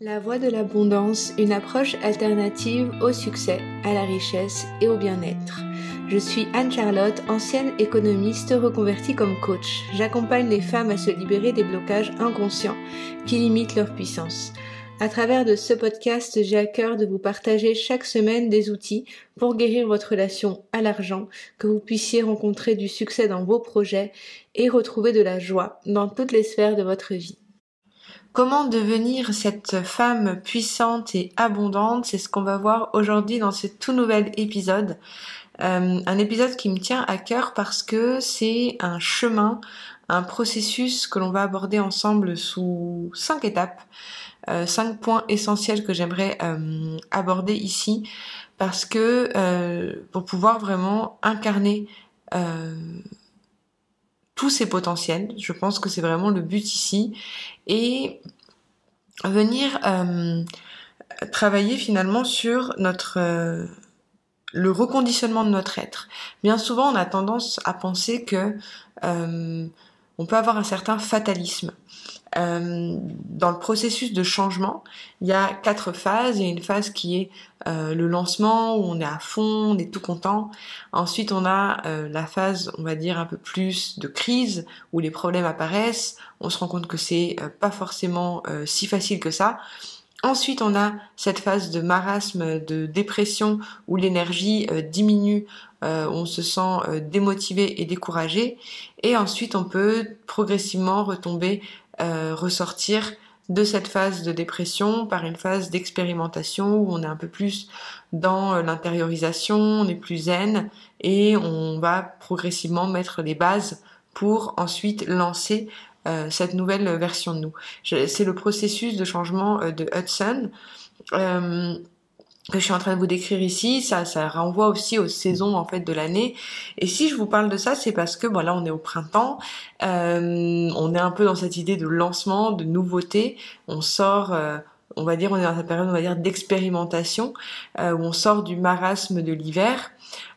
La voie de l'abondance, une approche alternative au succès, à la richesse et au bien-être. Je suis Anne-Charlotte, ancienne économiste reconvertie comme coach. J'accompagne les femmes à se libérer des blocages inconscients qui limitent leur puissance. À travers de ce podcast, j'ai à cœur de vous partager chaque semaine des outils pour guérir votre relation à l'argent, que vous puissiez rencontrer du succès dans vos projets et retrouver de la joie dans toutes les sphères de votre vie. Comment devenir cette femme puissante et abondante? C'est ce qu'on va voir aujourd'hui dans ce tout nouvel épisode. Euh, un épisode qui me tient à cœur parce que c'est un chemin, un processus que l'on va aborder ensemble sous cinq étapes, euh, cinq points essentiels que j'aimerais euh, aborder ici parce que pour pouvoir vraiment incarner tous ses potentiels. Je pense que c'est vraiment le but ici. Et venir euh, travailler finalement sur notre euh, le reconditionnement de notre être. Bien souvent, on a tendance à penser que euh, on peut avoir un certain fatalisme. Euh, dans le processus de changement, il y a quatre phases. Il y a une phase qui est euh, le lancement où on est à fond, on est tout content. Ensuite, on a euh, la phase, on va dire un peu plus de crise où les problèmes apparaissent. On se rend compte que c'est pas forcément si facile que ça. Ensuite, on a cette phase de marasme, de dépression où l'énergie diminue, on se sent démotivé et découragé. Et ensuite, on peut progressivement retomber euh, ressortir de cette phase de dépression par une phase d'expérimentation où on est un peu plus dans euh, l'intériorisation, on est plus zen et on va progressivement mettre les bases pour ensuite lancer euh, cette nouvelle version de nous. C'est le processus de changement de Hudson que je suis en train de vous décrire ici, ça, ça renvoie aussi aux saisons en fait de l'année. Et si je vous parle de ça, c'est parce que bon là on est au printemps, euh, on est un peu dans cette idée de lancement, de nouveauté. On sort, euh, on va dire, on est dans cette période, on va dire d'expérimentation, euh, où on sort du marasme de l'hiver.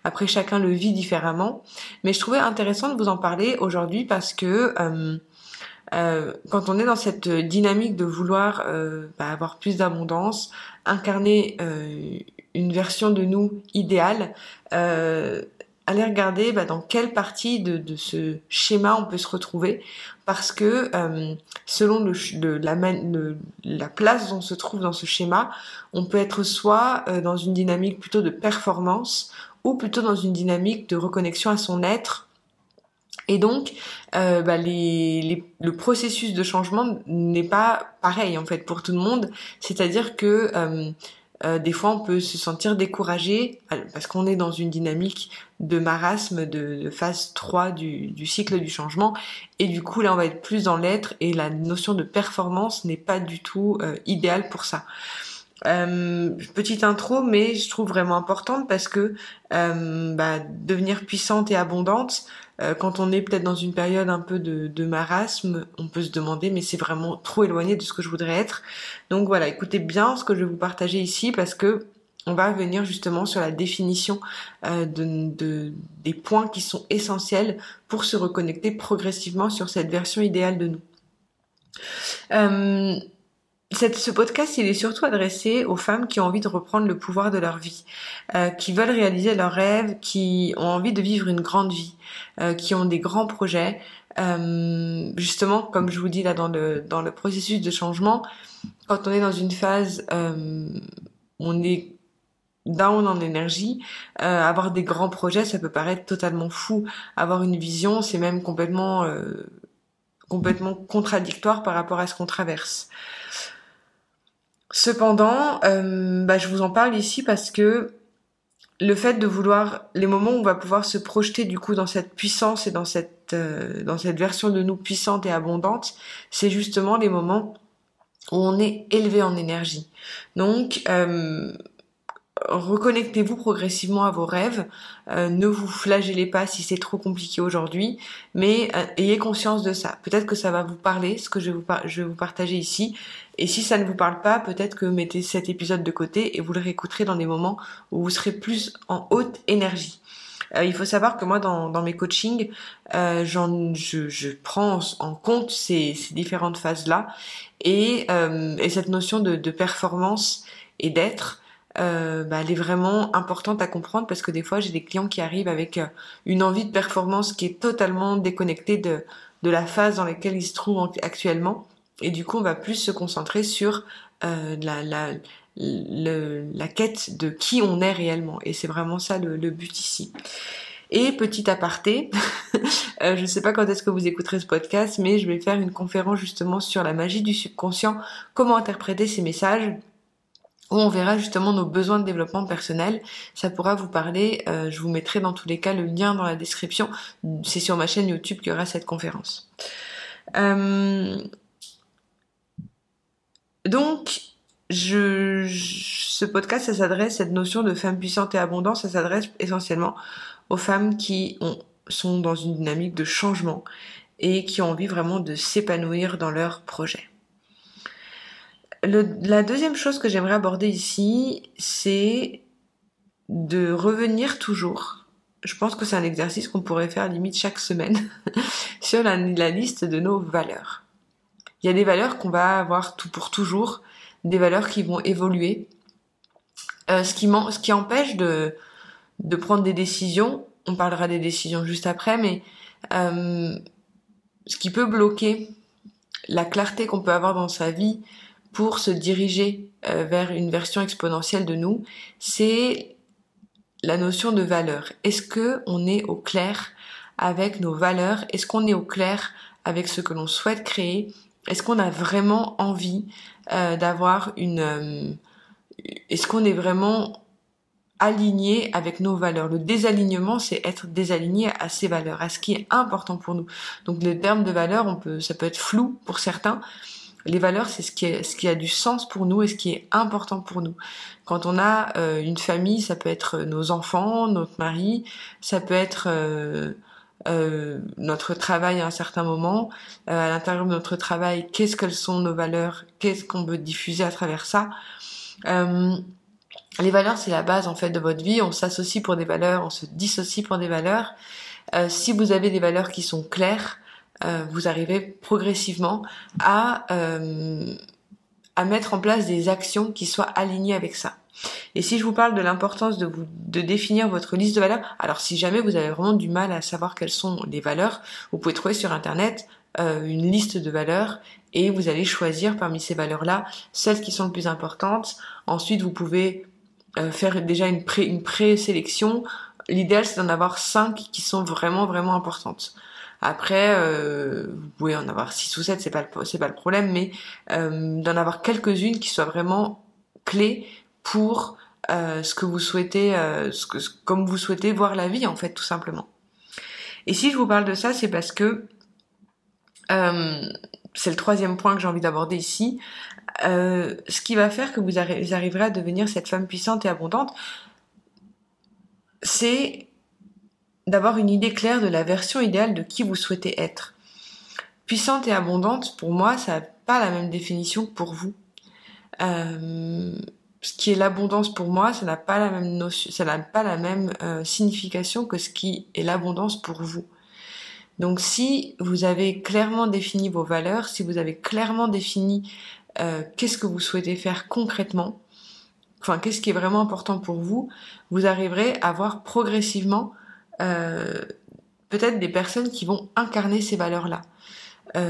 Après chacun le vit différemment, mais je trouvais intéressant de vous en parler aujourd'hui parce que euh, quand on est dans cette dynamique de vouloir euh, bah, avoir plus d'abondance, incarner euh, une version de nous idéale, allez regarder bah, dans quelle partie de, de, ce schéma on peut se retrouver, parce que selon le, la, la, place dont on se trouve dans ce schéma, on peut être soit dans une dynamique plutôt de performance, ou plutôt dans une dynamique de reconnexion à son être, et donc, euh, bah, les, le processus de changement n'est pas pareil en fait pour tout le monde. C'est-à-dire que euh, euh, des fois, on peut se sentir découragé parce qu'on est dans une dynamique de marasme de, phase 3 du, du, cycle du changement. Et du coup, là, on va être plus dans l'être et la notion de performance n'est pas du tout idéale pour ça. Euh, petite intro, mais je trouve vraiment importante parce que euh, bah, devenir puissante et abondante, euh, quand on est peut-être dans une période un peu de, de, marasme, on peut se demander mais c'est vraiment trop éloigné de ce que je voudrais être. Donc voilà, écoutez bien ce que je vais vous partager ici parce que on va venir justement sur la définition de, de, des points qui sont essentiels pour se reconnecter progressivement sur cette version idéale de nous. Euh, ce podcast, il est surtout adressé aux femmes qui ont envie de reprendre le pouvoir de leur vie, euh, qui veulent réaliser leurs rêves, qui ont envie de vivre une grande vie, euh, qui ont des grands projets. Euh, justement, comme je vous dis là dans le dans le processus de changement, quand on est dans une phase, euh, on est down en énergie, euh, avoir des grands projets, ça peut paraître totalement fou. Avoir une vision, c'est même complètement complètement contradictoire par rapport à ce qu'on traverse. Cependant, euh, bah, je vous en parle ici parce que le fait de vouloir les moments où on va pouvoir se projeter du coup dans cette puissance et dans cette euh, dans cette version de nous puissante et abondante, c'est justement les moments où on est élevé en énergie. Donc euh, reconnectez-vous progressivement à vos rêves. Euh, ne vous flagellez pas si c'est trop compliqué aujourd'hui, mais euh, ayez conscience de ça. Peut-être que ça va vous parler, ce que je vais vous, vous partager ici. Et si ça ne vous parle pas, peut-être que mettez cet épisode de côté et vous le réécouterez dans des moments où vous serez plus en haute énergie. Euh, il faut savoir que moi, dans, mes coachings, je, prends en compte ces, différentes phases-là et, et, cette notion de performance et d'être, euh, bah, elle est vraiment importante à comprendre parce que des fois, j'ai des clients qui arrivent avec euh, une envie de performance qui est totalement déconnectée de, de la phase dans laquelle ils se trouvent actuellement. Et du coup, on va plus se concentrer sur euh, la, la, la quête de qui on est réellement. Et c'est vraiment ça le, le, but ici. Et petit aparté, euh, je ne sais pas quand est-ce que vous écouterez ce podcast, mais je vais faire une conférence justement sur la magie du subconscient, comment interpréter ces messages? Où on verra justement nos besoins de développement personnel. Ça pourra vous parler, euh, je vous mettrai dans tous les cas le lien dans la description. C'est sur ma chaîne YouTube qu'il y aura cette conférence. Euh, donc, ce podcast, ça s'adresse, cette notion de femme puissante et abondante, ça s'adresse essentiellement aux femmes qui ont, sont dans une dynamique de changement et qui ont envie vraiment de s'épanouir dans leur projet. Le, la deuxième chose que j'aimerais aborder ici, c'est de revenir toujours. Je pense que c'est un exercice qu'on pourrait faire limite chaque semaine sur la, liste de nos valeurs. Il y a des valeurs qu'on va avoir tout pour toujours, des valeurs qui vont évoluer. Euh, ce, qui ce qui empêche de, de prendre des décisions, on parlera des décisions juste après, mais euh, ce qui peut bloquer la clarté qu'on peut avoir dans sa vie pour se diriger euh, vers une version exponentielle de nous, c'est la notion de valeur. Est-ce que on est au clair avec nos valeurs? Est-ce qu'on est au clair avec ce que l'on souhaite créer? Est-ce qu'on a vraiment envie euh, d'avoir une... Euh, est-ce qu'on est vraiment aligné avec nos valeurs? Le désalignement, c'est être désaligné à ses valeurs, à ce qui est important pour nous. Donc le terme de valeur, on peut, ça peut être flou pour certains. Les valeurs, c'est ce qui, est, ce qui a du sens pour nous et ce qui est important pour nous. Quand on a euh, une famille, ça peut être nos enfants, notre mari, ça peut être euh, notre travail à un certain moment, euh, à l'intérieur de notre travail, qu'est-ce qu'elles sont nos valeurs, qu'est-ce qu'on veut diffuser à travers ça? Euh, les valeurs, c'est la base en fait de votre vie. On s'associe pour des valeurs, on se dissocie pour des valeurs. si vous avez des valeurs qui sont claires, vous arrivez progressivement à à mettre en place des actions qui soient alignées avec ça. Et si je vous parle de l'importance de vous de définir votre liste de valeurs, alors si jamais vous avez vraiment du mal à savoir quelles sont les valeurs, vous pouvez trouver sur internet euh, une liste de valeurs et vous allez choisir parmi ces valeurs-là celles qui sont les plus importantes. Ensuite, vous pouvez euh, faire déjà une pré une présélection. L'idéal c'est d'en avoir cinq qui sont vraiment vraiment importantes. Après, euh, vous pouvez en avoir six ou sept, c'est pas c'est pas le problème, mais euh, d'en avoir quelques-unes qui soient vraiment clés pour euh, ce que vous souhaitez, ce que, comme vous souhaitez voir la vie en fait, tout simplement. Et si je vous parle de ça, c'est parce que c'est le troisième point que j'ai envie d'aborder ici. ce qui va faire que vous, arriverez à devenir cette femme puissante et abondante, c'est d'avoir une idée claire de la version idéale de qui vous souhaitez être. Puissante et abondante, pour moi, ça n'a pas la même définition que pour vous. Euh, ce qui est l'abondance pour moi, ça n'a pas la même notion, ça n'a pas la même euh, signification que ce qui est l'abondance pour vous. Donc si vous avez clairement défini vos valeurs, si vous avez clairement défini euh, qu'est-ce que vous souhaitez faire concrètement, enfin qu'est-ce qui est vraiment important pour vous, vous arriverez à voir progressivement euh, peut-être des personnes qui vont incarner ces valeurs-là,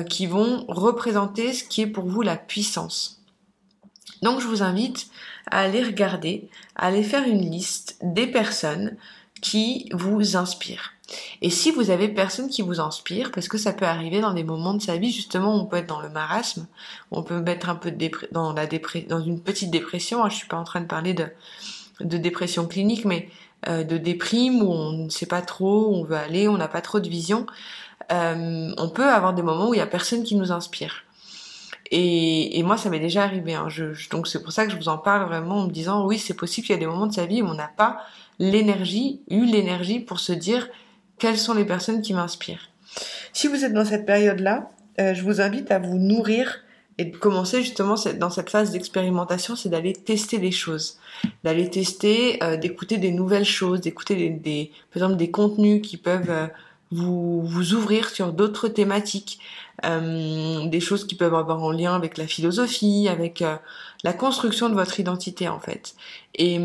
qui vont représenter ce qui est pour vous la puissance. Donc je vous invite à aller regarder, à aller faire une liste des personnes qui vous inspirent. Et si vous avez personne qui vous inspire, parce que ça peut arriver dans des moments de sa vie, justement, on peut être dans le marasme, on peut mettre un peu de dans la dans une petite dépression. Hein, je suis pas en train de parler de, de dépression clinique, mais euh, de déprime où on ne sait pas trop où on veut aller, on n'a pas trop de vision. Euh, on peut avoir des moments où il y a personne qui nous inspire. Et, et moi, ça m'est déjà arrivé. Hein. Je, donc c'est pour ça que je vous en parle vraiment en me disant, oui, c'est possible qu'il y a des moments de sa vie où on n'a pas l'énergie, eu l'énergie pour se dire quelles sont les personnes qui m'inspirent. Si vous êtes dans cette période-là, euh, je vous invite à vous nourrir Et de commencer justement dans cette phase d'expérimentation, c'est d'aller tester des choses, d'aller tester, euh, d'écouter des nouvelles choses, d'écouter des, des, par exemple des contenus qui peuvent euh, vous, vous ouvrir sur d'autres thématiques, euh, des choses qui peuvent avoir en lien avec la philosophie, avec la construction de votre identité en fait. Et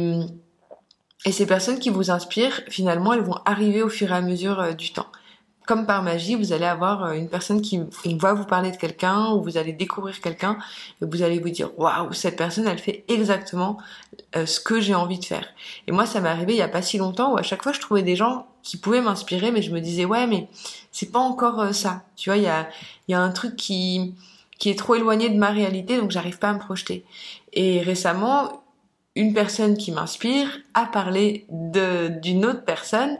et ces personnes qui vous inspirent, finalement, elles vont arriver au fur et à mesure du temps comme par magie, vous allez avoir euh, une personne qui va vous parler de quelqu'un ou vous allez découvrir quelqu'un et vous allez vous dire waouh cette personne elle fait exactement euh, ce que j'ai envie de faire. Et moi ça m'est arrivé il y a pas si longtemps où à chaque fois je trouvais des gens qui pouvaient m'inspirer mais je me disais ouais mais c'est pas encore euh, ça. Tu vois il y a y a un truc qui qui est trop éloigné de ma réalité donc j'arrive pas à me projeter. Et récemment une personne qui m'inspire a parlé d'une autre personne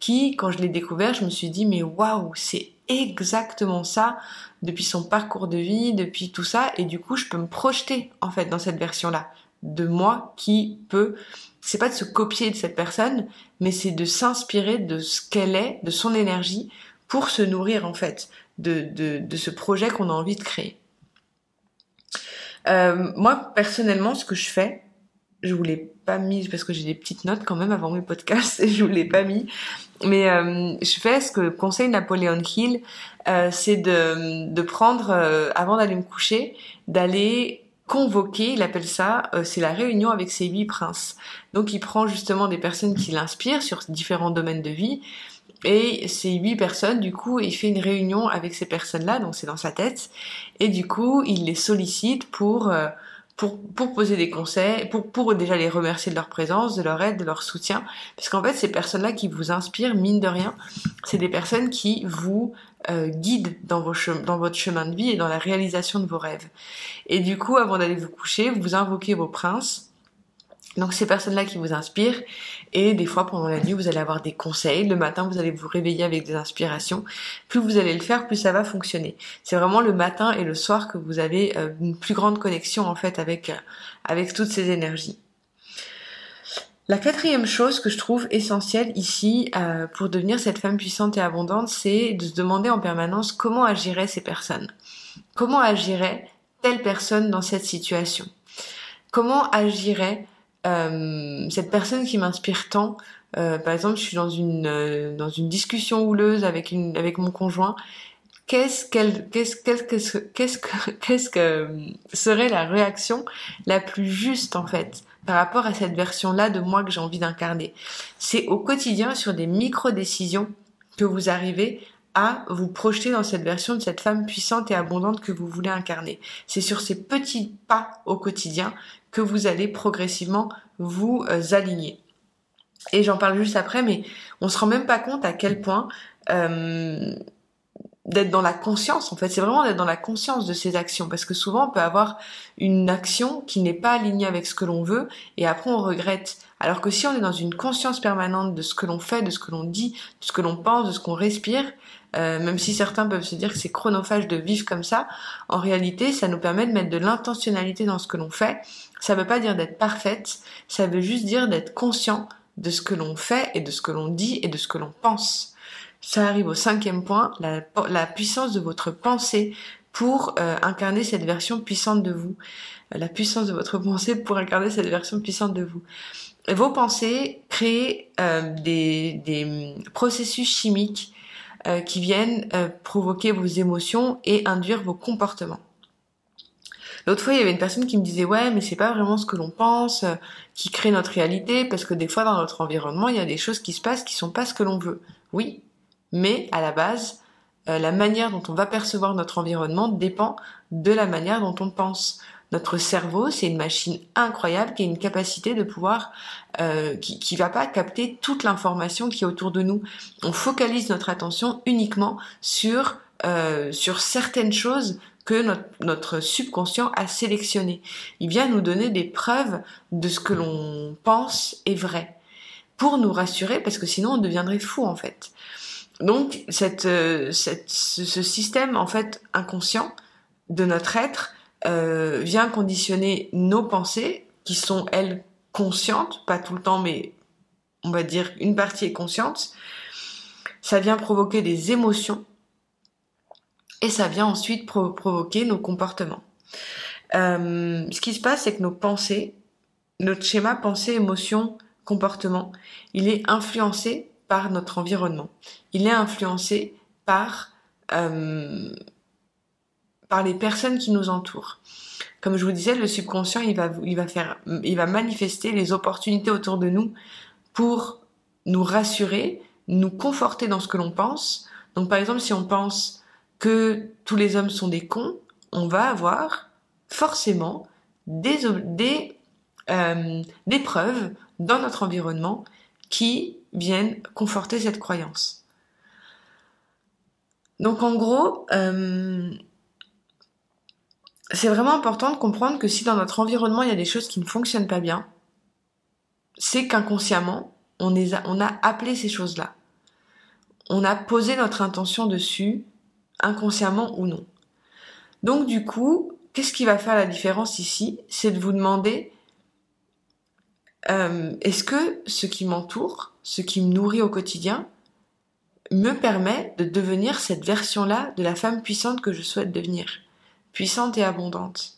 qui, quand je l'ai découvert, je me suis dit, mais waouh, c'est exactement ça depuis son parcours de vie, depuis tout ça, et du coup, je peux me projeter, en fait, dans cette version-là de moi qui peut, c'est pas de se copier de cette personne, mais c'est de s'inspirer de ce qu'elle est, de son énergie, pour se nourrir, en fait, de, de, de ce projet qu'on a envie de créer. Euh, moi, personnellement, ce que je fais, je vous l'ai pas mis parce que j'ai des petites notes quand même avant mes podcasts et je vous l'ai pas mis. Mais euh, je fais ce que conseille Napoléon Hill, euh, c'est de, de prendre, euh, avant d'aller me coucher, d'aller convoquer, il appelle ça, c'est la réunion avec ses huit princes. Donc il prend justement des personnes qui l'inspirent sur différents domaines de vie. Et ces huit personnes, du coup, il fait une réunion avec ces personnes-là, donc c'est dans sa tête. Et du coup, il les sollicite pour pour, pour poser des conseils, pour, pour déjà les remercier de leur présence, de leur aide, de leur soutien. Parce qu'en fait, ces personnes-là qui vous inspirent, mine de rien, c'est des personnes qui vous euh, guident dans, vos dans votre chemin de vie et dans la réalisation de vos rêves. Et du coup, avant d'aller vous coucher, vous invoquez vos princes donc ces personnes-là qui vous inspirent et des fois pendant la nuit vous allez avoir des conseils, le matin vous allez vous réveiller avec des inspirations. Plus vous allez le faire, plus ça va fonctionner. C'est vraiment le matin et le soir que vous avez euh, une plus grande connexion en fait avec euh, avec toutes ces énergies. La quatrième chose que je trouve essentielle ici euh, pour devenir cette femme puissante et abondante, c'est de se demander en permanence comment agiraient ces personnes. Comment agirait telle personne dans cette situation? Comment agirait euh, cette personne qui m'inspire tant. Euh, par exemple, je suis dans une euh, dans une discussion houleuse avec une avec mon conjoint. Qu'est-ce qu'elle qu'est-ce qu'est-ce qu'est-ce que qu'est-ce que serait la réaction la plus juste en fait par rapport à cette version-là de moi que j'ai envie d'incarner? C'est au quotidien sur des micro-décisions que vous arrivez à vous projeter dans cette version de cette femme puissante et abondante que vous voulez incarner. C'est sur ces petits pas au quotidien que vous allez progressivement vous euh, aligner. Et j'en parle juste après, mais on se rend même pas compte à quel point euh, d'être dans la conscience, en fait, c'est vraiment d'être dans la conscience de ces actions, parce que souvent on peut avoir une action qui n'est pas alignée avec ce que l'on veut, et après on regrette. Alors que si on est dans une conscience permanente de ce que l'on fait, de ce que l'on dit, de ce que l'on pense, de ce qu'on respire, euh, même si certains peuvent se dire que c'est chronophage de vivre comme ça, en réalité, ça nous permet de mettre de l'intentionnalité dans ce que l'on fait. Ça veut pas dire d'être parfaite, ça veut juste dire d'être conscient de ce que l'on fait et de ce que l'on dit et de ce que l'on pense. Ça arrive au cinquième point, la, puissance de votre pensée pour euh, incarner cette version puissante de vous. Euh, la puissance de votre pensée pour incarner cette version puissante de vous. vos pensées créent des, des processus chimiques euh, qui viennent euh, provoquer vos émotions et induire vos comportements. L'autre fois, il y avait une personne qui me disait ouais, mais c'est pas vraiment ce que l'on pense euh, qui crée notre réalité, parce que des fois dans notre environnement, il y a des choses qui se passent qui sont pas ce que l'on veut. Oui, mais à la base, la manière dont on va percevoir notre environnement dépend de la manière dont on pense. Notre cerveau, c'est une machine incroyable qui a une capacité de pouvoir, euh, qui, qui va pas capter toute l'information qui est autour de nous. On focalise notre attention uniquement sur euh, sur certaines choses que notre, subconscient a sélectionnées. Il vient nous donner des preuves de ce que l'on pense est vrai pour nous rassurer parce que sinon on deviendrait fou en fait. Donc cette, euh, cette, ce système en fait inconscient de notre être euh, vient conditionner nos pensées, qui sont elles conscientes, pas tout le temps, mais on va dire une partie est consciente. Ça vient provoquer des émotions et ça vient ensuite provoquer nos comportements. Euh, ce qui se passe, c'est que nos pensées, notre schéma pensée, émotion, comportement, il est influencé par notre environnement. Il est influencé par euh, par les personnes qui nous entourent. Comme je vous disais, le subconscient, il va, il va faire, il va manifester les opportunités autour de nous pour nous rassurer, nous conforter dans ce que l'on pense. Donc, par exemple, si on pense que tous les hommes sont des cons, on va avoir forcément des, des, euh, des preuves dans notre environnement qui viennent conforter cette croyance. Donc en gros, euh, c'est vraiment important de comprendre que si dans notre environnement il y a des choses qui ne fonctionnent pas bien, c'est qu'inconsciemment, on, a appelé ces choses-là. On a posé notre intention dessus, inconsciemment ou non. Donc du coup, qu'est-ce qui va faire la différence ici? C'est de vous demander, euh, est-ce que ce qui m'entoure, ce qui me nourrit au quotidien, me permet de devenir cette version-là de la femme puissante que je souhaite devenir? Puissante et abondante.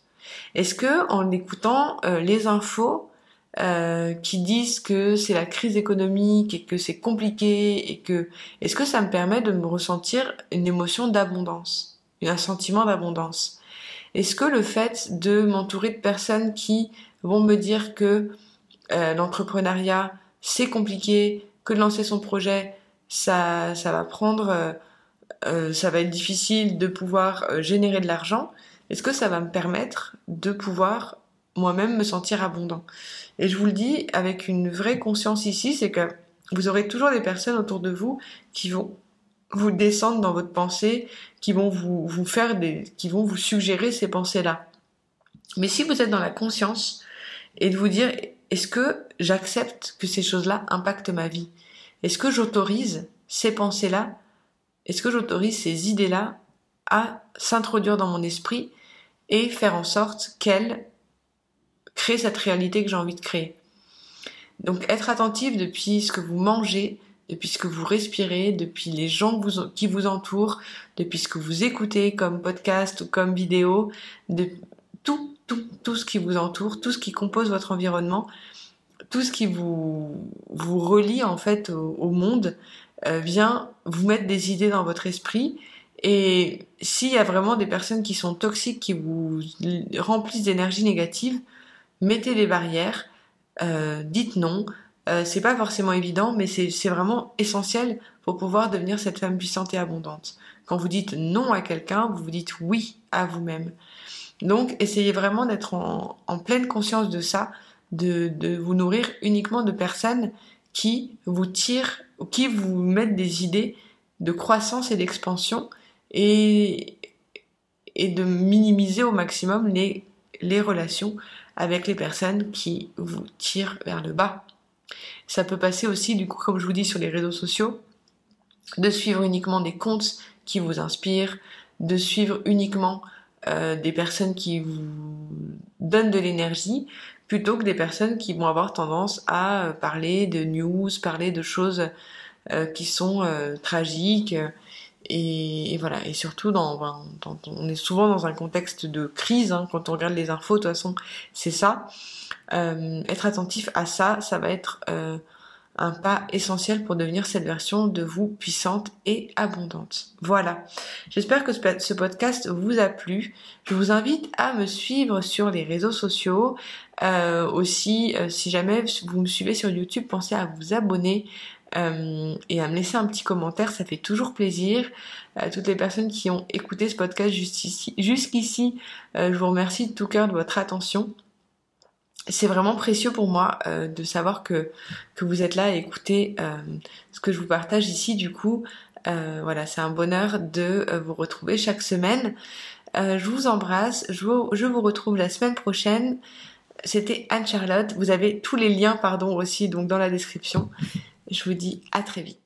Est-ce que en écoutant euh, les infos euh, qui disent que c'est la crise économique et que c'est compliqué et que est-ce que ça me permet de me ressentir une émotion d'abondance, un sentiment d'abondance? Est-ce que le fait de m'entourer de personnes qui vont me dire que euh, l'entrepreneuriat c'est compliqué, que de lancer son projet ça ça va prendre euh, ça va être difficile de pouvoir euh, générer de l'argent, est-ce que ça va me permettre de pouvoir moi-même me sentir abondant? Et je vous le dis avec une vraie conscience ici, c'est que vous aurez toujours des personnes autour de vous qui vont vous descendre dans votre pensée, qui vont vous, vous faire des, qui vont vous suggérer ces pensées-là. Mais si vous êtes dans la conscience et de vous dire, est-ce que j'accepte que ces choses-là impactent ma vie? Est-ce que j'autorise ces pensées-là est-ce que j'autorise ces idées-là à s'introduire dans mon esprit et faire en sorte qu'elles créent cette réalité que j'ai envie de créer? Donc être attentif depuis ce que vous mangez, depuis ce que vous respirez, depuis les gens qui vous entourent, depuis ce que vous écoutez comme podcast ou comme vidéo, de tout, tout, tout ce qui vous entoure, tout ce qui compose votre environnement, tout ce qui vous, relie en fait au monde, vient vous mettre des idées dans votre esprit. Et s'il y a vraiment des personnes qui sont toxiques, qui vous remplissent d'énergie négative, mettez des barrières, euh, dites non. Euh, c'est pas forcément évident, mais c'est vraiment essentiel pour pouvoir devenir cette femme puissante et abondante. Quand vous dites non à quelqu'un, vous vous dites oui à vous-même. Donc, essayez vraiment d'être en, en, pleine conscience de ça, de, de vous nourrir uniquement de personnes qui vous tirent qui vous mettent des idées de croissance et d'expansion et, et de minimiser au maximum les, les relations avec les personnes qui vous tirent vers le bas. Ça peut passer aussi, du coup, comme je vous dis, sur les réseaux sociaux, de suivre uniquement des comptes qui vous inspirent, de suivre uniquement euh, des personnes qui vous donnent de l'énergie, plutôt que des personnes qui vont avoir tendance à euh, parler de news, parler de choses euh, qui sont euh, tragiques. Et, voilà, et surtout, dans, on est souvent dans un contexte de crise, hein, quand on regarde les infos, de toute façon, c'est ça. être attentif à ça, ça va être un pas essentiel pour devenir cette version de vous puissante et abondante. Voilà. J'espère que ce podcast vous a plu. Je vous invite à me suivre sur les réseaux sociaux. Euh, aussi, euh, si jamais vous me suivez sur YouTube, pensez à vous abonner. Euh, et à me laisser un petit commentaire, ça fait toujours plaisir. À toutes les personnes qui ont écouté ce podcast jusqu'ici, je vous remercie de tout cœur de votre attention c'est vraiment précieux pour moi euh, de savoir que, que vous êtes là à écouter euh, ce que je vous partage ici. Du coup, euh, voilà, c'est un bonheur de vous retrouver chaque semaine. je vous embrasse. Je vous, je vous retrouve la semaine prochaine. C'était Anne-Charlotte. Vous avez tous les liens, pardon, aussi donc dans la description. Je vous dis à très vite.